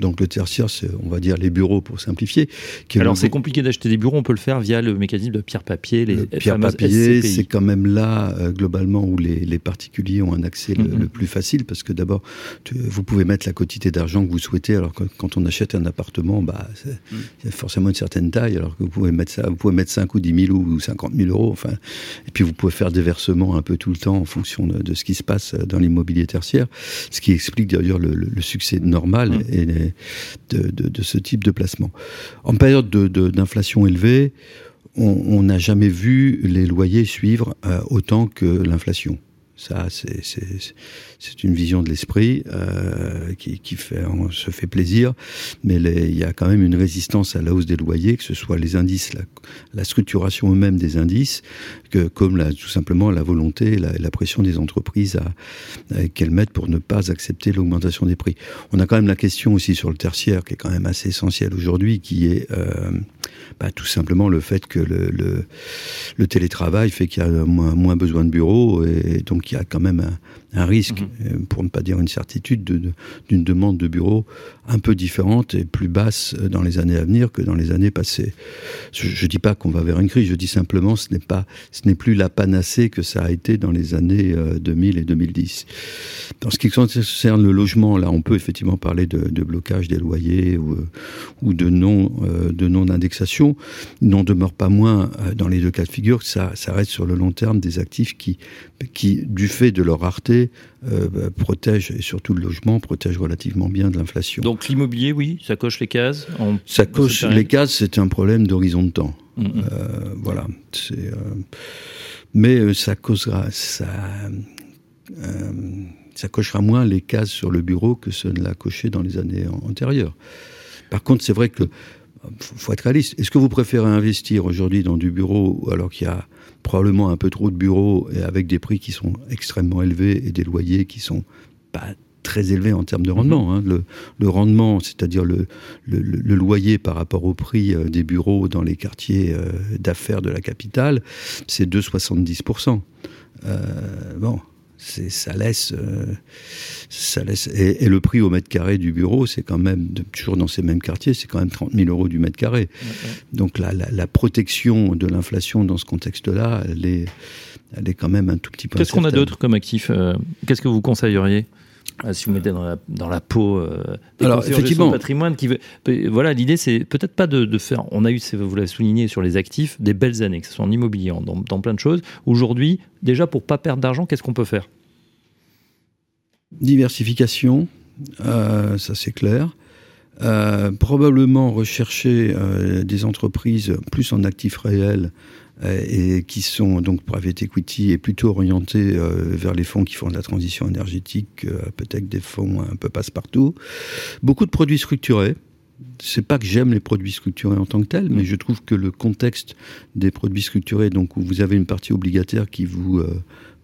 Donc le tertiaire, c'est, on va dire les bureaux pour simplifier. Alors c'est compliqué d'acheter des bureaux, on peut le faire via le mécanisme de pierre-papier. Les pierre-papier, c'est quand même là, euh, globalement, où les, les, particuliers ont un accès le, mm-hmm. plus facile, parce que d'abord, vous pouvez mettre la quantité d'argent que vous souhaitez, alors que quand on achète un appartement, bah, il y a forcément une certaine taille, alors que vous pouvez mettre ça, vous pouvez mettre 5 ou 10 000 ou 50 000 euros, enfin, et puis vous pouvez faire des versements un peu tout le temps en fonction de, de ce qui se passe dans l'immobilier tertiaire, ce qui explique d'ailleurs le, le, succès normal mm. et de, ce type de placement. En période d'inflation élevée, on n'a jamais vu les loyers suivre autant que l'inflation. Ça, c'est une vision de l'esprit euh, qui, se fait plaisir, mais il y a quand même une résistance à la hausse des loyers, que ce soit les indices, la, structuration eux-mêmes des indices, que comme tout simplement la volonté, la, la pression des entreprises à, qu'elles mettent pour ne pas accepter l'augmentation des prix. On a quand même la question aussi sur le tertiaire, qui est quand même assez essentielle aujourd'hui, qui est euh, bah, tout simplement le fait que le télétravail fait qu'il y a moins, moins besoin de bureaux et donc y a quand même un, risque, mhm. euh, pour ne pas dire une certitude, d'une demande de bureau un peu différente et plus basse euh, dans les années à venir que dans les années passées. Je ne dis pas qu'on va vers une crise, je dis simplement ce n'est pas, ce n'est plus la panacée que ça a été dans les années 2000 euh, et 2010. Dans ce qui concerne le logement, là, on peut effectivement parler de, de blocage des loyers ou, ou de non, de non indexation. Il n'en demeure pas moins dans les deux cas de figure que ça, ça reste sur le long terme des actifs qui, qui du fait de leur rareté euh, bah, protège, et surtout le logement, protège relativement bien de l'inflation. Donc l'immobilier, oui, ça coche les cases Ça coche les cases, c'est un problème d'horizon de temps. Mm, mm. Euh, voilà. Euh, mais ça causera, ça, ça cochera moins les cases sur le bureau que ce ne l'a coché dans les années antérieures. Par contre, c'est vrai que faut être réaliste. Est-ce que vous préférez investir aujourd'hui dans du bureau alors qu'il y a probablement un peu trop de bureaux et avec des prix qui sont extrêmement élevés et des loyers qui sont pas très élevés en termes de rendement. Hein. Le, rendement, c'est-à-dire le, le, loyer par rapport au prix euh, des bureaux dans les quartiers euh, d'affaires de la capitale, c'est 2,70%. Euh, bon, ça laisse, euh, ça laisse et, le prix au mètre carré du bureau, c'est quand même toujours dans ces mêmes quartiers, c'est quand même 30 000 euros du mètre carré. Donc la, la, protection de l'inflation dans ce contexte-là, elle est, elle est quand même un tout petit peu. Qu'est-ce qu'on a d'autre comme actif euh, Qu'est-ce que vous conseilleriez? Euh, si vous mettez dans la, dans la peau euh, des Alors, effectivement, patrimoine qui veut, voilà l'idée c'est peut-être pas de, de, faire on a eu vous l'avez souligné sur les actifs des belles années que ce soit en immobilier dans, dans plein de choses. Aujourd'hui déjà pour pas perdre d'argent qu'est-ce qu'on peut faire? Diversification euh, ça c'est clair. Probablement rechercher des entreprises plus en actifs réels et qui sont donc private equity et plutôt orientés euh, vers les fonds qui font de la transition énergétique, euh, peut-être des fonds un peu passe-partout. Beaucoup de produits structurés. C'est pas que j'aime les produits structurés en tant que tels, mais je trouve que le contexte des produits structurés, donc où vous avez une partie obligataire qui vous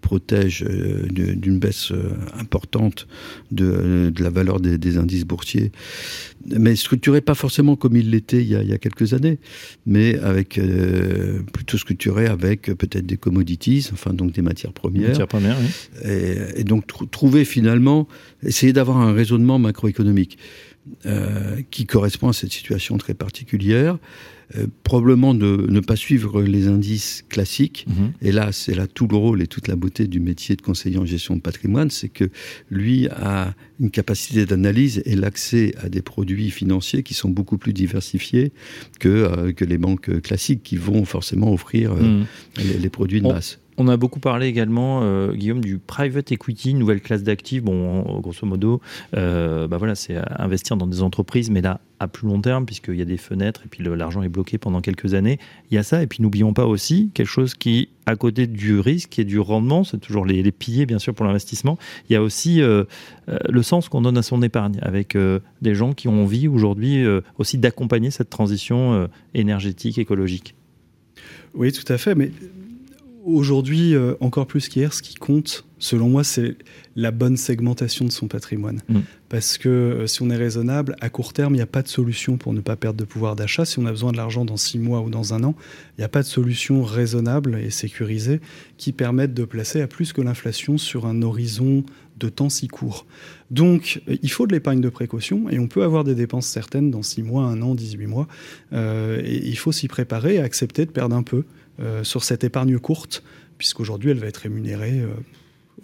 protège euh, d'une baisse euh, importante de, de la valeur des, des, indices boursiers, mais structuré pas forcément comme il l'était il, il, y a quelques années, mais avec euh, plutôt structuré avec peut-être des commodities, enfin donc des matières premières. Matières premières oui. et, et, donc tr trouver finalement, essayer d'avoir un raisonnement macroéconomique euh, qui correspond à cette situation très particulière. Euh, probablement de ne pas suivre les indices classiques. Mhm. Et là, c'est là tout le rôle et toute la beauté du métier de conseiller en gestion de patrimoine, c'est que lui a une capacité d'analyse et l'accès à des produits financiers qui sont beaucoup plus diversifiés que, euh, que les banques classiques qui vont forcément offrir euh, mhm. les, les, produits de masse. On a beaucoup parlé également, euh, Guillaume, du private equity, nouvelle classe d'actifs. Bon, grosso modo, euh, bah voilà, c'est investir dans des entreprises, mais là, à plus long terme, puisqu'il y a des fenêtres et puis l'argent est bloqué pendant quelques années. Il y a ça. Et puis, n'oublions pas aussi quelque chose qui, à côté du risque et du rendement, c'est toujours les, piliers, bien sûr, pour l'investissement. Il y a aussi euh, euh le sens qu'on donne à son épargne, avec euh, des gens qui ont envie aujourd'hui euh, aussi d'accompagner cette transition énergétique, écologique. Oui, tout à fait. Mais Aujourd'hui, euh, encore plus qu'hier, ce qui compte, selon moi, c'est la bonne segmentation de son patrimoine. Mm. Parce que euh, si on est raisonnable, à court terme, il n'y a pas de solution pour ne pas perdre de pouvoir d'achat. Si on a besoin de l'argent dans six mois ou dans un an, il n'y a pas de solution raisonnable et sécurisée qui permette de placer à plus que l'inflation sur un horizon de temps si court. Donc, euh, il faut de l'épargne de précaution et on peut avoir des dépenses certaines dans six mois, un an, 18 mois. Euh, et il faut s'y préparer et accepter de perdre un peu. Euh, sur cette épargne courte, puisqu'aujourd'hui elle va être rémunérée, euh,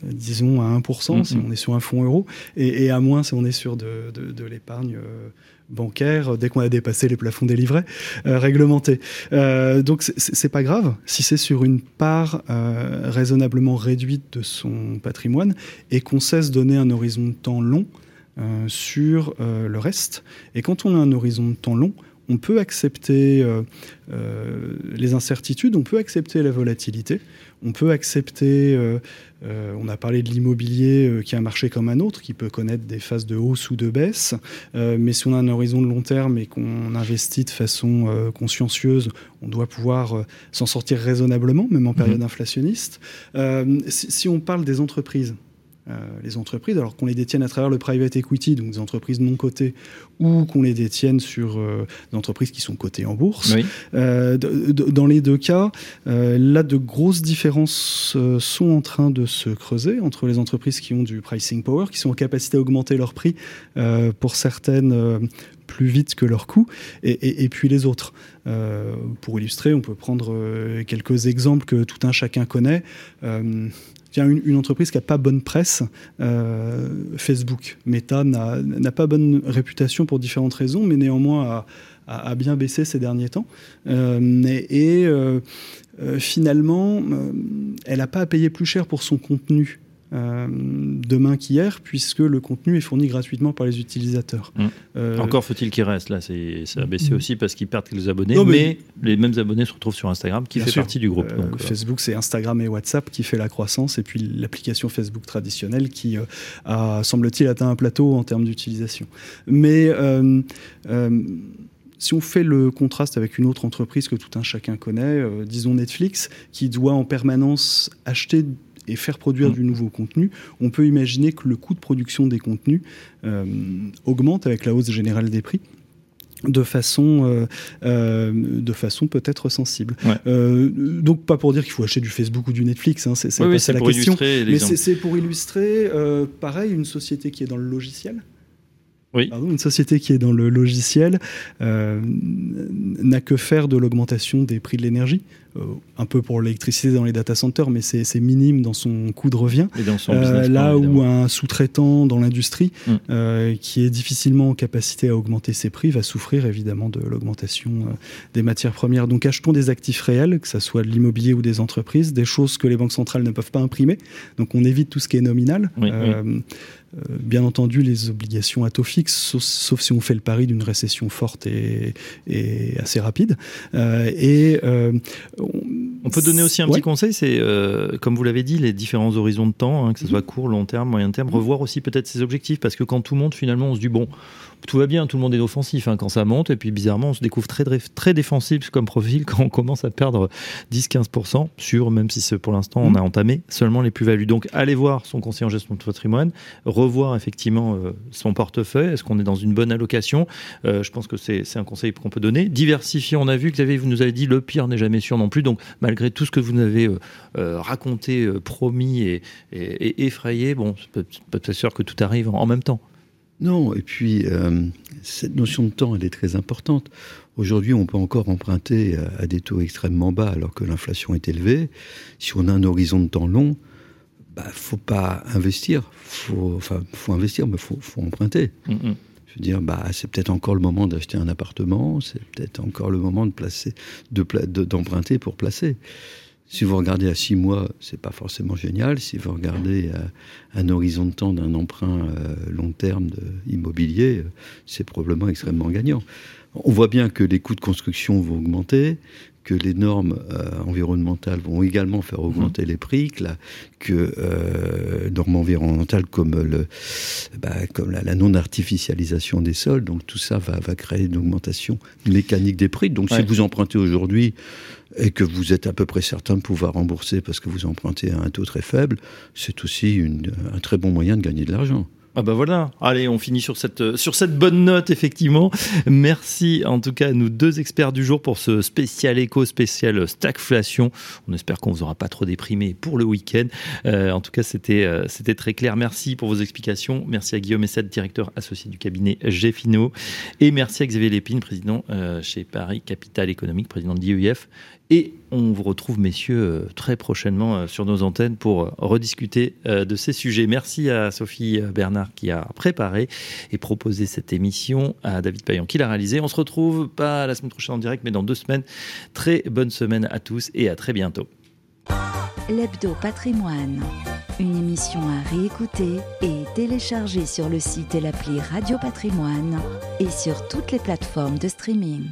disons, à 1% si on est sur un fonds euro, et, à moins si on est sur de, l'épargne euh, bancaire dès qu'on a dépassé les plafonds des livrets réglementés. donc c'est pas grave si c'est sur une part raisonnablement réduite de son patrimoine et qu'on cesse donner un horizon de temps long sur le reste. Et quand on a un horizon de temps long, on peut accepter les incertitudes, on peut accepter la volatilité, on peut accepter, on a parlé de l'immobilier qui est un marché comme un autre, qui peut connaître des phases de hausse ou de baisse, mais si on a un horizon de long terme et qu'on investit de façon consciencieuse, on doit pouvoir s'en sortir raisonnablement, même en mmh. période inflationniste. si on parle des entreprises, euh, les entreprises, alors qu'on les détienne à travers le private equity, donc des entreprises non cotées, ou qu'on les détienne sur euh, des entreprises qui sont cotées en bourse. Euh, dans les deux cas, là, de grosses différences sont en train de se creuser entre les entreprises qui ont du pricing power, qui sont en capacité à augmenter leur prix pour certaines plus vite que leurs coûts, et, et, puis les autres. pour illustrer, on peut prendre quelques exemples que tout un chacun connaît une, une entreprise qui n'a pas bonne presse, euh, Facebook. Meta n'a pas bonne réputation pour différentes raisons, mais néanmoins a, bien baissé ces derniers temps. Euh, et, euh, finalement, elle n'a pas à payer plus cher pour son contenu euh, demain qu'hier, puisque le contenu est fourni gratuitement par les utilisateurs. Mmh. Euh, Encore faut-il qu'il reste là, ça a baissé mmh. aussi parce qu'ils perdent quelques abonnés, mais, les mêmes abonnés se retrouvent sur Instagram, qui fait partie du groupe. Euh, Facebook, c'est Instagram et WhatsApp qui fait la croissance, et puis l'application Facebook traditionnelle qui a, semble-t-il, atteint un plateau en termes d'utilisation. Mais si on fait le contraste avec une autre entreprise que tout un chacun connaît, disons Netflix, qui doit en permanence acheter et faire produire mm. du nouveau contenu, on peut imaginer que le coût de production des contenus euh, augmente avec la hausse générale des prix de façon, euh, euh, de façon peut-être sensible. donc pas pour dire qu'il faut acheter du Facebook ou du Netflix, hein, c'est la question, mais c'est pour illustrer, pareil, une société qui est dans le logiciel, oui. une société qui est dans le logiciel n'a que faire de l'augmentation des prix de l'énergie. Euh, un peu pour l'électricité dans les data centers, mais c'est minime dans son coût de revient. Euh, là où un sous-traitant dans l'industrie, mm. qui est difficilement en capacité à augmenter ses prix, va souffrir évidemment de l'augmentation des matières premières. Donc achetons des actifs réels, que ce soit de l'immobilier ou des entreprises, des choses que les banques centrales ne peuvent pas imprimer. Donc on évite tout ce qui est nominal. Oui, euh, bien entendu les obligations à taux fixe, sauf, si on fait le pari d'une récession forte et, assez rapide. Euh, et euh, on, peut donner aussi un petit conseil, c'est comme vous l'avez dit, les différents horizons de temps, hein, que ce soit court, long terme, moyen terme, revoir aussi peut-être ses objectifs, parce que quand tout monte, finalement, on se dit bon tout va bien, tout le monde est offensif hein, quand ça monte, et puis bizarrement, on se découvre très, très défensif comme profil [laughs] quand on commence à perdre 10-15% sur, même si pour l'instant on mmh. a entamé seulement les plus-values. Donc allez voir son conseiller en gestion de patrimoine, revoir effectivement euh, son portefeuille, est-ce qu'on est dans une bonne allocation? Euh, Je pense que c'est un conseil qu'on peut donner. Diversifier, on a vu, Xavier, vous nous avez dit, le pire n'est jamais sûr non plus, donc malgré tout ce que vous nous avez euh, raconté, promis et, effrayé, bon, peut être sûr que tout arrive en même temps. Non, et puis euh, cette notion de temps, elle est très importante. Aujourd'hui, on peut encore emprunter à, des taux extrêmement bas alors que l'inflation est élevée. Si on a un horizon de temps long, bah, faut pas investir. Faut, enfin, faut investir, mais faut, faut emprunter. Je veux dire, bah, c'est peut-être encore le moment d'acheter un appartement, c'est peut-être encore le moment de placer, d'emprunter pour placer. Si vous regardez à six mois, c'est pas forcément génial. Si vous regardez à un horizon de temps d'un emprunt euh, long terme immobilier, euh, c'est probablement extrêmement gagnant. On voit bien que les coûts de construction vont augmenter, que les normes euh, environnementales vont également faire mhm. augmenter les prix, que, la, que euh, normes environnementales comme, le, bah, comme la, non-artificialisation des sols, donc tout ça va, va créer une augmentation mécanique des prix. Donc si vous empruntez aujourd'hui, et que vous êtes à peu près certain de pouvoir rembourser parce que vous empruntez à un taux très faible, c'est aussi une, un très bon moyen de gagner de l'argent. Ah bah voilà, allez, on finit sur cette, euh, sur cette bonne note, effectivement. Merci en tout cas à nous deux experts du jour pour ce spécial éco, spécial stagflation. On espère qu'on vous aura pas trop déprimé pour le week-end. Euh, en tout cas, c'était euh, très clair. Merci pour vos explications. Merci à Guillaume Essette, directeur associé du cabinet GFINO. Et merci à Xavier Lépine, président chez Paris Capital Économique, président de l'IEF. Et on vous retrouve, messieurs, euh, très prochainement euh, sur nos antennes pour euh, rediscuter de ces sujets. Merci à Sophie Bernard qui a préparé et proposé cette émission, à David Payan qui l'a réalisé. On se retrouve pas la semaine prochaine en direct, mais dans deux semaines. Très bonne semaine à tous et à très bientôt. L'Hebdo Patrimoine. Une émission à réécouter et télécharger sur le site et l'appli Radio Patrimoine et sur toutes les plateformes de streaming.